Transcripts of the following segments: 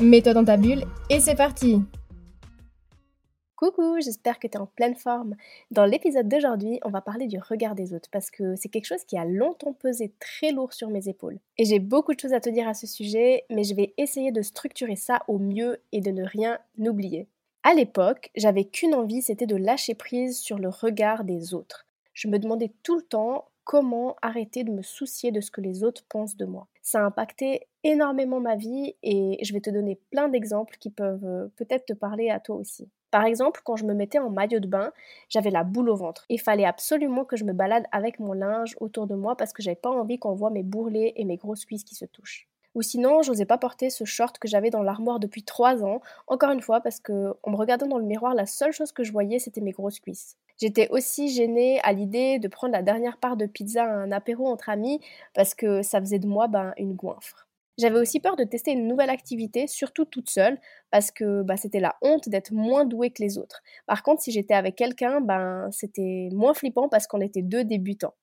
Mets-toi dans ta bulle et c'est parti Coucou, j'espère que tu es en pleine forme. Dans l'épisode d'aujourd'hui, on va parler du regard des autres parce que c'est quelque chose qui a longtemps pesé très lourd sur mes épaules. Et j'ai beaucoup de choses à te dire à ce sujet, mais je vais essayer de structurer ça au mieux et de ne rien oublier. À l'époque, j'avais qu'une envie, c'était de lâcher prise sur le regard des autres. Je me demandais tout le temps comment arrêter de me soucier de ce que les autres pensent de moi. Ça a impacté énormément ma vie et je vais te donner plein d'exemples qui peuvent euh, peut-être te parler à toi aussi. Par exemple, quand je me mettais en maillot de bain, j'avais la boule au ventre. Il fallait absolument que je me balade avec mon linge autour de moi parce que j'avais pas envie qu'on voit mes bourrelets et mes grosses cuisses qui se touchent. Ou sinon, j'osais pas porter ce short que j'avais dans l'armoire depuis trois ans, encore une fois parce que en me regardant dans le miroir, la seule chose que je voyais c'était mes grosses cuisses. J'étais aussi gênée à l'idée de prendre la dernière part de pizza à un apéro entre amis parce que ça faisait de moi ben, une goinfre. J'avais aussi peur de tester une nouvelle activité, surtout toute seule, parce que bah, c'était la honte d'être moins douée que les autres. Par contre, si j'étais avec quelqu'un, ben, c'était moins flippant parce qu'on était deux débutants.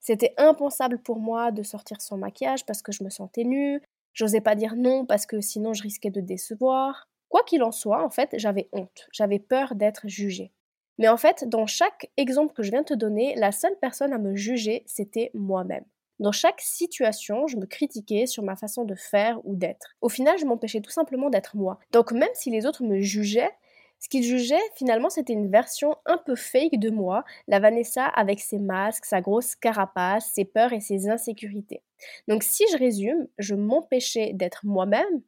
C'était impensable pour moi de sortir sans maquillage parce que je me sentais nue. J'osais pas dire non parce que sinon je risquais de décevoir. Quoi qu'il en soit, en fait, j'avais honte. J'avais peur d'être jugée. Mais en fait, dans chaque exemple que je viens de te donner, la seule personne à me juger, c'était moi-même. Dans chaque situation, je me critiquais sur ma façon de faire ou d'être. Au final, je m'empêchais tout simplement d'être moi. Donc même si les autres me jugeaient, ce qu'ils jugeaient, finalement, c'était une version un peu fake de moi, la Vanessa avec ses masques, sa grosse carapace, ses peurs et ses insécurités. Donc si je résume, je m'empêchais d'être moi-même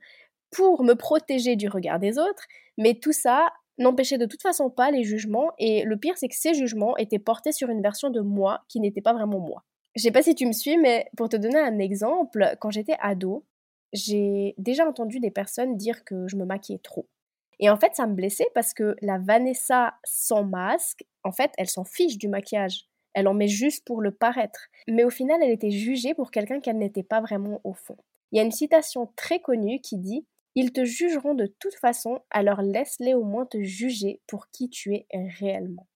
pour me protéger du regard des autres, mais tout ça n'empêchait de toute façon pas les jugements, et le pire c'est que ces jugements étaient portés sur une version de moi qui n'était pas vraiment moi. Je sais pas si tu me suis, mais pour te donner un exemple, quand j'étais ado, j'ai déjà entendu des personnes dire que je me maquillais trop. Et en fait, ça me blessait parce que la Vanessa sans masque, en fait, elle s'en fiche du maquillage. Elle en met juste pour le paraître. Mais au final, elle était jugée pour quelqu'un qu'elle n'était pas vraiment au fond. Il y a une citation très connue qui dit Ils te jugeront de toute façon, alors laisse-les au moins te juger pour qui tu es réellement.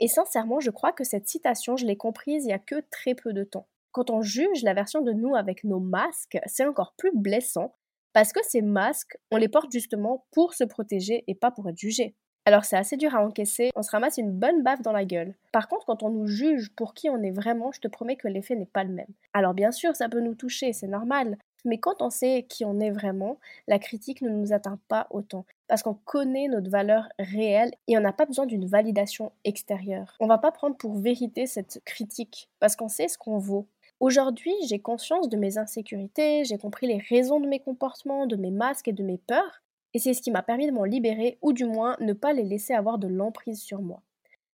Et sincèrement, je crois que cette citation, je l'ai comprise il y a que très peu de temps. Quand on juge la version de nous avec nos masques, c'est encore plus blessant parce que ces masques, on les porte justement pour se protéger et pas pour être jugé. Alors c'est assez dur à encaisser, on se ramasse une bonne baffe dans la gueule. Par contre, quand on nous juge pour qui on est vraiment, je te promets que l'effet n'est pas le même. Alors bien sûr, ça peut nous toucher, c'est normal, mais quand on sait qui on est vraiment, la critique ne nous atteint pas autant. Parce qu'on connaît notre valeur réelle et on n'a pas besoin d'une validation extérieure. On va pas prendre pour vérité cette critique parce qu'on sait ce qu'on vaut. Aujourd'hui, j'ai conscience de mes insécurités, j'ai compris les raisons de mes comportements, de mes masques et de mes peurs, et c'est ce qui m'a permis de m'en libérer ou du moins ne pas les laisser avoir de l'emprise sur moi.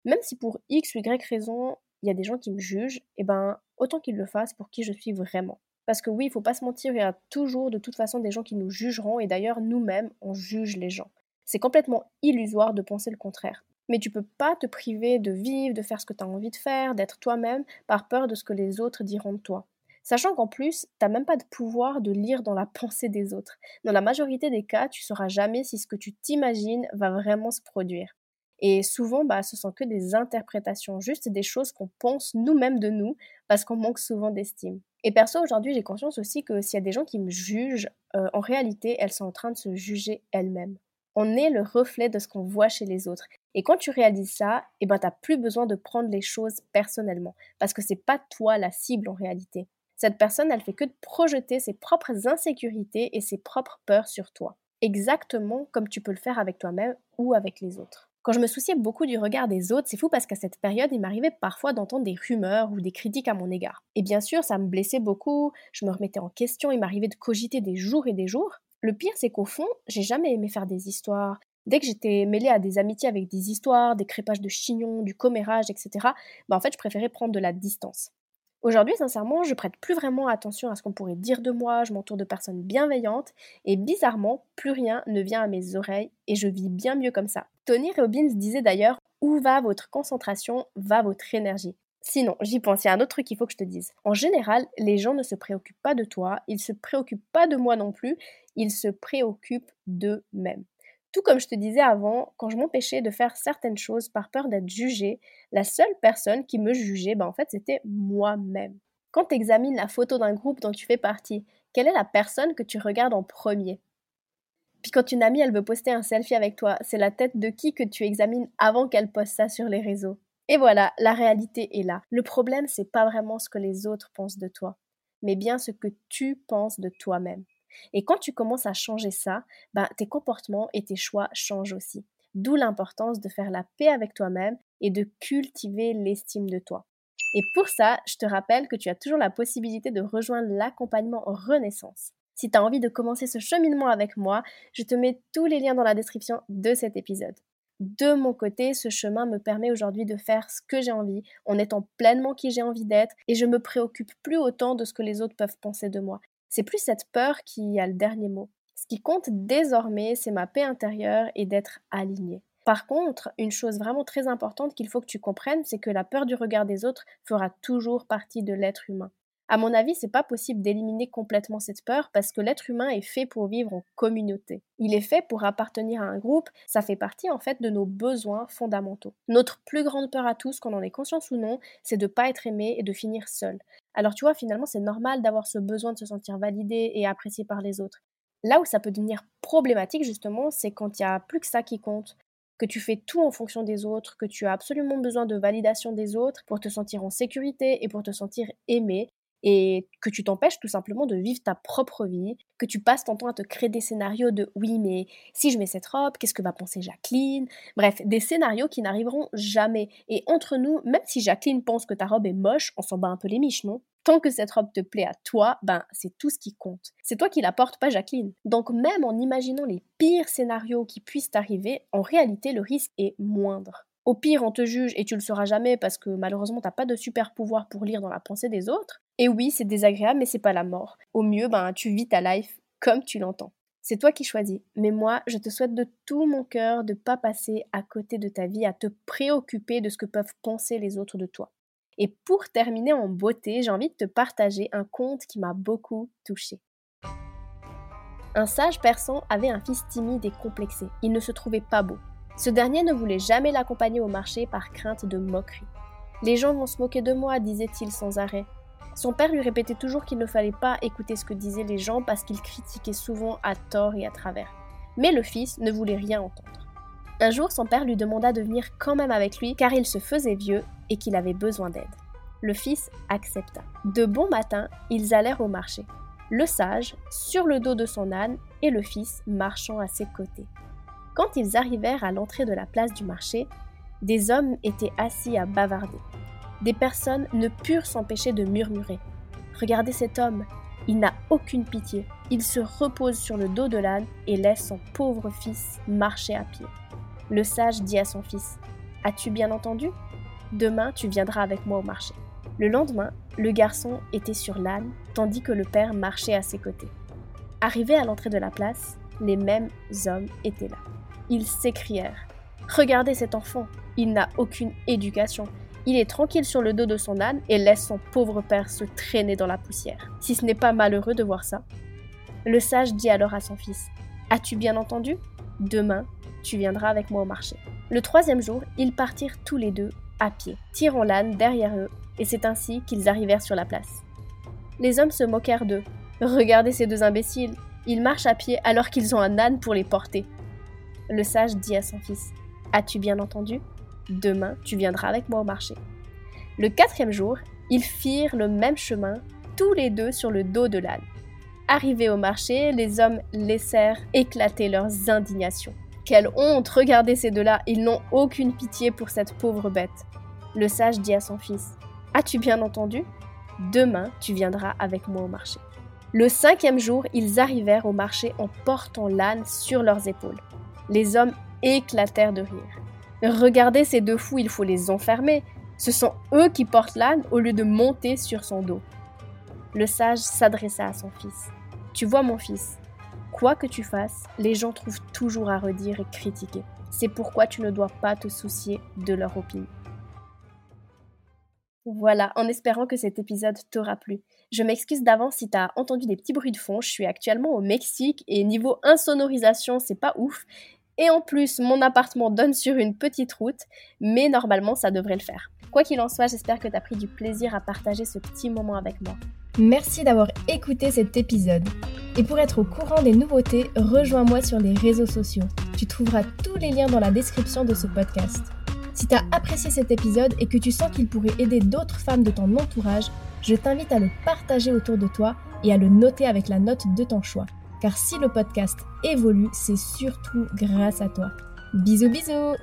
Même si pour X ou Y raison, il y a des gens qui me jugent, eh ben autant qu'ils le fassent pour qui je suis vraiment. Parce que oui, il faut pas se mentir, il y a toujours de toute façon des gens qui nous jugeront et d'ailleurs nous-mêmes, on juge les gens. C'est complètement illusoire de penser le contraire. Mais tu peux pas te priver de vivre, de faire ce que tu as envie de faire, d'être toi-même par peur de ce que les autres diront de toi. Sachant qu'en plus, t'as même pas de pouvoir de lire dans la pensée des autres. Dans la majorité des cas, tu sauras jamais si ce que tu t'imagines va vraiment se produire. Et souvent, bah, ce sont que des interprétations, juste des choses qu'on pense nous-mêmes de nous, parce qu'on manque souvent d'estime. Et perso, aujourd'hui, j'ai conscience aussi que s'il y a des gens qui me jugent, euh, en réalité, elles sont en train de se juger elles-mêmes. On est le reflet de ce qu'on voit chez les autres. Et quand tu réalises ça, eh ben, t'as plus besoin de prendre les choses personnellement, parce que c'est pas toi la cible en réalité. Cette personne, elle fait que de projeter ses propres insécurités et ses propres peurs sur toi. Exactement comme tu peux le faire avec toi-même ou avec les autres. Quand je me souciais beaucoup du regard des autres, c'est fou parce qu'à cette période, il m'arrivait parfois d'entendre des rumeurs ou des critiques à mon égard. Et bien sûr, ça me blessait beaucoup, je me remettais en question, il m'arrivait de cogiter des jours et des jours. Le pire, c'est qu'au fond, j'ai jamais aimé faire des histoires. Dès que j'étais mêlée à des amitiés avec des histoires, des crépages de chignons, du commérage, etc., bah en fait, je préférais prendre de la distance. Aujourd'hui, sincèrement, je prête plus vraiment attention à ce qu'on pourrait dire de moi, je m'entoure de personnes bienveillantes, et bizarrement, plus rien ne vient à mes oreilles, et je vis bien mieux comme ça. Tony Robbins disait d'ailleurs Où va votre concentration, va votre énergie? Sinon, j'y pense, il y a un autre truc qu'il faut que je te dise. En général, les gens ne se préoccupent pas de toi, ils se préoccupent pas de moi non plus, ils se préoccupent d'eux-mêmes. Tout comme je te disais avant, quand je m'empêchais de faire certaines choses par peur d'être jugée, la seule personne qui me jugeait, ben en fait, c'était moi-même. Quand tu examines la photo d'un groupe dont tu fais partie, quelle est la personne que tu regardes en premier? Puis quand une amie, elle veut poster un selfie avec toi, c'est la tête de qui que tu examines avant qu'elle poste ça sur les réseaux Et voilà, la réalité est là. Le problème, c'est pas vraiment ce que les autres pensent de toi, mais bien ce que tu penses de toi-même. Et quand tu commences à changer ça, ben, tes comportements et tes choix changent aussi. D'où l'importance de faire la paix avec toi-même et de cultiver l'estime de toi. Et pour ça, je te rappelle que tu as toujours la possibilité de rejoindre l'accompagnement Renaissance. Si tu as envie de commencer ce cheminement avec moi, je te mets tous les liens dans la description de cet épisode. De mon côté, ce chemin me permet aujourd'hui de faire ce que j'ai envie, en étant pleinement qui j'ai envie d'être, et je me préoccupe plus autant de ce que les autres peuvent penser de moi. C'est plus cette peur qui a le dernier mot. Ce qui compte désormais, c'est ma paix intérieure et d'être alignée. Par contre, une chose vraiment très importante qu'il faut que tu comprennes, c'est que la peur du regard des autres fera toujours partie de l'être humain. À mon avis, c'est pas possible d'éliminer complètement cette peur parce que l'être humain est fait pour vivre en communauté. Il est fait pour appartenir à un groupe, ça fait partie en fait de nos besoins fondamentaux. Notre plus grande peur à tous, qu'on en ait conscience ou non, c'est de pas être aimé et de finir seul. Alors tu vois, finalement, c'est normal d'avoir ce besoin de se sentir validé et apprécié par les autres. Là où ça peut devenir problématique justement, c'est quand il n'y a plus que ça qui compte, que tu fais tout en fonction des autres, que tu as absolument besoin de validation des autres pour te sentir en sécurité et pour te sentir aimé, et que tu t'empêches tout simplement de vivre ta propre vie, que tu passes ton temps à te créer des scénarios de oui mais si je mets cette robe, qu'est-ce que va penser Jacqueline? Bref, des scénarios qui n'arriveront jamais. Et entre nous, même si Jacqueline pense que ta robe est moche, on s'en bat un peu les miches, non? Tant que cette robe te plaît à toi, ben c'est tout ce qui compte. C'est toi qui la portes, pas Jacqueline. Donc même en imaginant les pires scénarios qui puissent t'arriver, en réalité le risque est moindre. Au pire, on te juge et tu le sauras jamais parce que malheureusement t'as pas de super pouvoir pour lire dans la pensée des autres. Et oui, c'est désagréable, mais c'est pas la mort. Au mieux, ben, tu vis ta life comme tu l'entends. C'est toi qui choisis. Mais moi, je te souhaite de tout mon cœur de pas passer à côté de ta vie à te préoccuper de ce que peuvent penser les autres de toi. Et pour terminer en beauté, j'ai envie de te partager un conte qui m'a beaucoup touchée. Un sage persan avait un fils timide et complexé. Il ne se trouvait pas beau. Ce dernier ne voulait jamais l'accompagner au marché par crainte de moquerie. Les gens vont se moquer de moi, disait-il sans arrêt. Son père lui répétait toujours qu'il ne fallait pas écouter ce que disaient les gens parce qu'il critiquait souvent à tort et à travers. Mais le fils ne voulait rien entendre. Un jour, son père lui demanda de venir quand même avec lui car il se faisait vieux et qu'il avait besoin d'aide. Le fils accepta. De bon matin, ils allèrent au marché. Le sage sur le dos de son âne et le fils marchant à ses côtés. Quand ils arrivèrent à l'entrée de la place du marché, des hommes étaient assis à bavarder. Des personnes ne purent s'empêcher de murmurer. Regardez cet homme, il n'a aucune pitié. Il se repose sur le dos de l'âne et laisse son pauvre fils marcher à pied. Le sage dit à son fils As-tu bien entendu? Demain, tu viendras avec moi au marché. Le lendemain, le garçon était sur l'âne, tandis que le père marchait à ses côtés. Arrivés à l'entrée de la place, les mêmes hommes étaient là. Ils s'écrièrent Regardez cet enfant, il n'a aucune éducation, il est tranquille sur le dos de son âne et laisse son pauvre père se traîner dans la poussière. Si ce n'est pas malheureux de voir ça. Le sage dit alors à son fils As-tu bien entendu? Demain, tu viendras avec moi au marché. Le troisième jour, ils partirent tous les deux à pied, tirant l'âne derrière eux, et c'est ainsi qu'ils arrivèrent sur la place. Les hommes se moquèrent d'eux. Regardez ces deux imbéciles, ils marchent à pied alors qu'ils ont un âne pour les porter. Le sage dit à son fils As-tu bien entendu? Demain, tu viendras avec moi au marché. Le quatrième jour, ils firent le même chemin, tous les deux sur le dos de l'âne. Arrivés au marché, les hommes laissèrent éclater leurs indignations. Quelle honte Regardez ces deux-là, ils n'ont aucune pitié pour cette pauvre bête. Le sage dit à son fils As-tu bien entendu? Demain, tu viendras avec moi au marché. Le cinquième jour, ils arrivèrent au marché en portant l'âne sur leurs épaules. Les hommes éclatèrent de rire. Regardez ces deux fous, il faut les enfermer. Ce sont eux qui portent l'âne au lieu de monter sur son dos. Le sage s'adressa à son fils. Tu vois mon fils, quoi que tu fasses, les gens trouvent toujours à redire et critiquer. C'est pourquoi tu ne dois pas te soucier de leur opinion. Voilà, en espérant que cet épisode t'aura plu. Je m'excuse d'avance si t'as entendu des petits bruits de fond, je suis actuellement au Mexique et niveau insonorisation, c'est pas ouf. Et en plus, mon appartement donne sur une petite route, mais normalement ça devrait le faire. Quoi qu'il en soit, j'espère que t'as pris du plaisir à partager ce petit moment avec moi. Merci d'avoir écouté cet épisode. Et pour être au courant des nouveautés, rejoins-moi sur les réseaux sociaux. Tu trouveras tous les liens dans la description de ce podcast. Si tu as apprécié cet épisode et que tu sens qu'il pourrait aider d'autres femmes de ton entourage, je t'invite à le partager autour de toi et à le noter avec la note de ton choix. Car si le podcast évolue, c'est surtout grâce à toi. Bisous bisous